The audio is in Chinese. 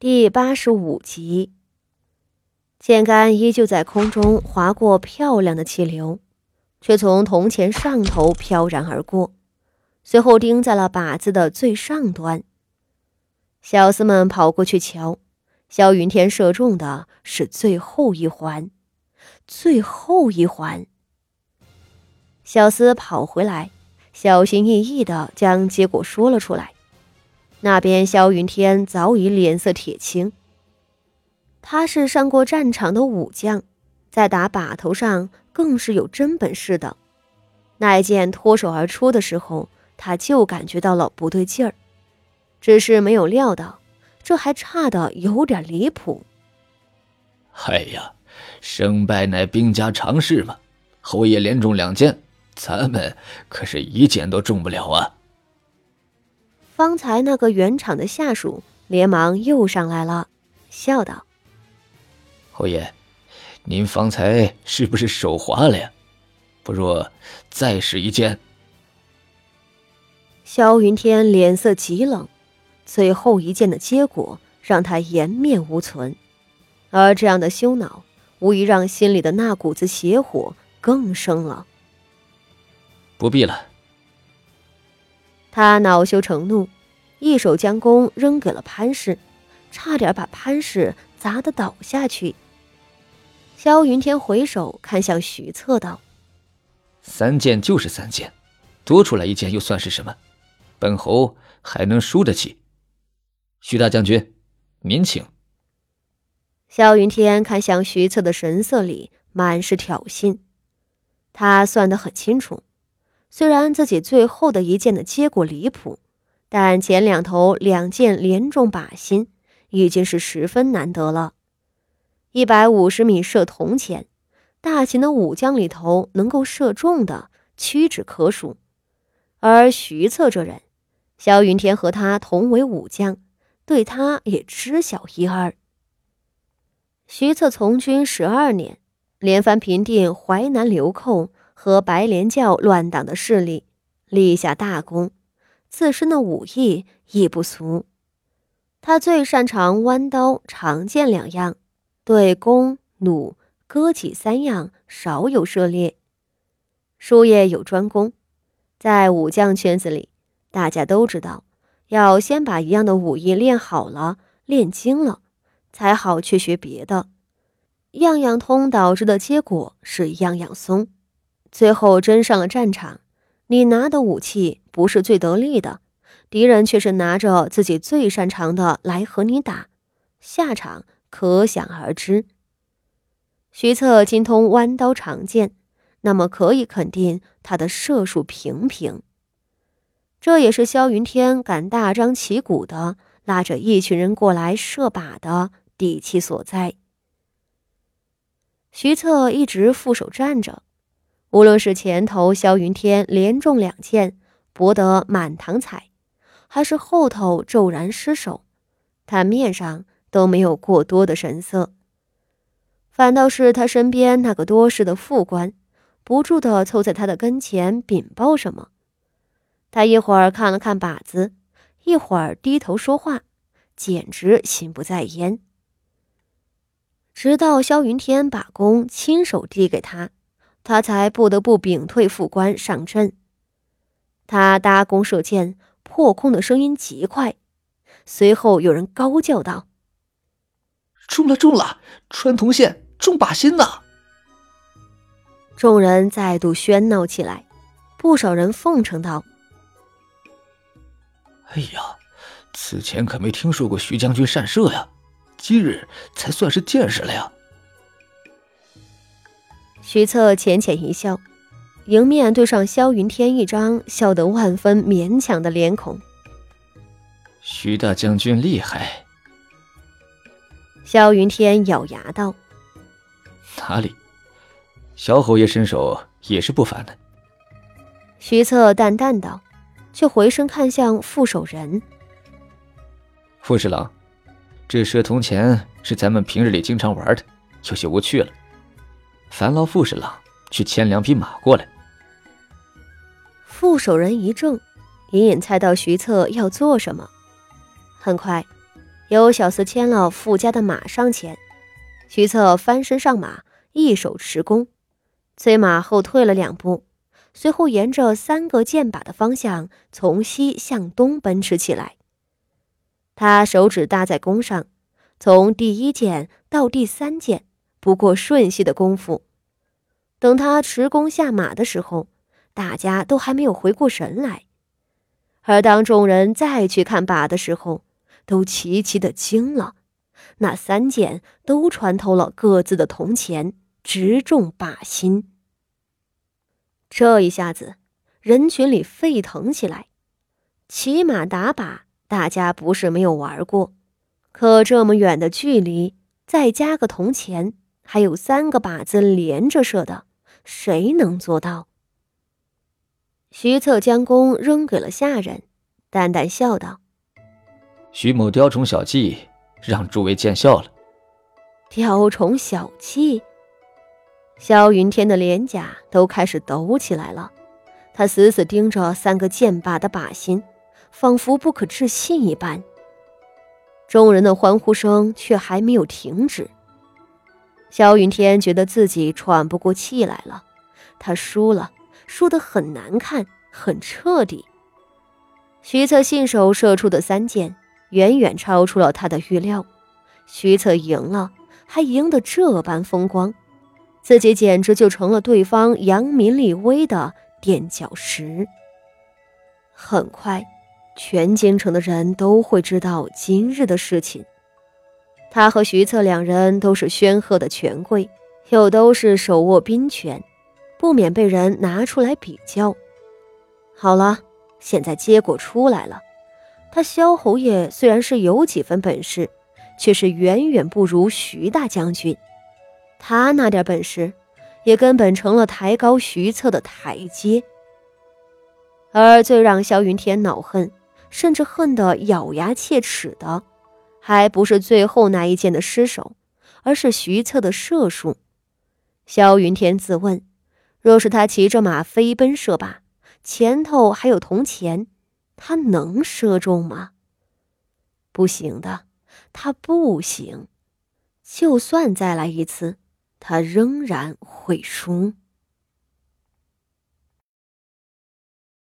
第八十五集，剑杆依旧在空中划过漂亮的气流，却从铜钱上头飘然而过，随后钉在了靶子的最上端。小厮们跑过去瞧，萧云天射中的是最后一环，最后一环。小厮跑回来，小心翼翼地将结果说了出来。那边，萧云天早已脸色铁青。他是上过战场的武将，在打靶头上更是有真本事的。那一箭脱手而出的时候，他就感觉到了不对劲儿，只是没有料到，这还差的有点离谱。哎呀，胜败乃兵家常事嘛！侯爷连中两箭，咱们可是一箭都中不了啊！方才那个原厂的下属连忙又上来了，笑道：“侯爷，您方才是不是手滑了呀？不若再试一剑。”萧云天脸色极冷，最后一剑的结果让他颜面无存，而这样的羞恼，无疑让心里的那股子邪火更生了。不必了。他恼羞成怒，一手将弓扔给了潘氏，差点把潘氏砸得倒下去。萧云天回首看向徐策道：“三箭就是三箭，多出来一箭又算是什么？本侯还能输得起？”徐大将军，您请。萧云天看向徐策的神色里满是挑衅，他算得很清楚。虽然自己最后的一箭的结果离谱，但前两头两箭连中靶心，已经是十分难得了。一百五十米射铜钱，大秦的武将里头能够射中的屈指可数。而徐策这人，萧云天和他同为武将，对他也知晓一二。徐策从军十二年，连番平定淮南流寇。和白莲教乱党的势力立下大功，自身的武艺亦不俗。他最擅长弯刀、长剑两样，对弓、弩、戈戟三样少有涉猎。术业有专攻，在武将圈子里，大家都知道，要先把一样的武艺练好了、练精了，才好去学别的。样样通导致的结果是样样松。最后真上了战场，你拿的武器不是最得力的，敌人却是拿着自己最擅长的来和你打，下场可想而知。徐策精通弯刀长剑，那么可以肯定他的射术平平。这也是萧云天敢大张旗鼓的拉着一群人过来射靶的底气所在。徐策一直负手站着。无论是前头萧云天连中两箭，博得满堂彩，还是后头骤然失手，他面上都没有过多的神色，反倒是他身边那个多事的副官，不住的凑在他的跟前禀报什么。他一会儿看了看靶子，一会儿低头说话，简直心不在焉。直到萧云天把弓亲手递给他。他才不得不屏退副官上阵。他搭弓射箭，破空的声音极快。随后有人高叫道：“中了，中了！穿铜线，中靶心呐！”众人再度喧闹起来，不少人奉承道：“哎呀，此前可没听说过徐将军善射呀，今日才算是见识了呀。”徐策浅浅一笑，迎面对上萧云天一张笑得万分勉强的脸孔。徐大将军厉害。萧云天咬牙道：“哪里，小侯爷身手也是不凡的。”徐策淡淡道，却回身看向副手人：“副侍郎，这射铜钱是咱们平日里经常玩的，有些无趣了。”烦劳副侍郎去牵两匹马过来。副手人一怔，隐隐猜到徐策要做什么。很快，有小厮牵了傅家的马上前，徐策翻身上马，一手持弓，催马后退了两步，随后沿着三个箭靶的方向从西向东奔驰起来。他手指搭在弓上，从第一箭到第三箭，不过瞬息的功夫。等他持弓下马的时候，大家都还没有回过神来。而当众人再去看靶的时候，都齐齐的惊了，那三箭都穿透了各自的铜钱，直中靶心。这一下子，人群里沸腾起来。骑马打靶，大家不是没有玩过，可这么远的距离，再加个铜钱，还有三个靶子连着射的，谁能做到？徐策将弓扔给了下人，淡淡笑道。徐某雕虫小技，让诸位见笑了。雕虫小技，萧云天的脸颊都开始抖起来了。他死死盯着三个箭靶的靶心，仿佛不可置信一般。众人的欢呼声却还没有停止。萧云天觉得自己喘不过气来了。他输了，输得很难看，很彻底。徐策信手射出的三箭。远远超出了他的预料，徐策赢了，还赢得这般风光，自己简直就成了对方扬名立威的垫脚石。很快，全京城的人都会知道今日的事情。他和徐策两人都是宣赫的权贵，又都是手握兵权，不免被人拿出来比较。好了，现在结果出来了。他萧侯爷虽然是有几分本事，却是远远不如徐大将军。他那点本事，也根本成了抬高徐策的台阶。而最让萧云天恼恨，甚至恨得咬牙切齿的，还不是最后那一箭的失手，而是徐策的射术。萧云天自问：若是他骑着马飞奔射靶，前头还有铜钱。他能射中吗？不行的，他不行。就算再来一次，他仍然会输。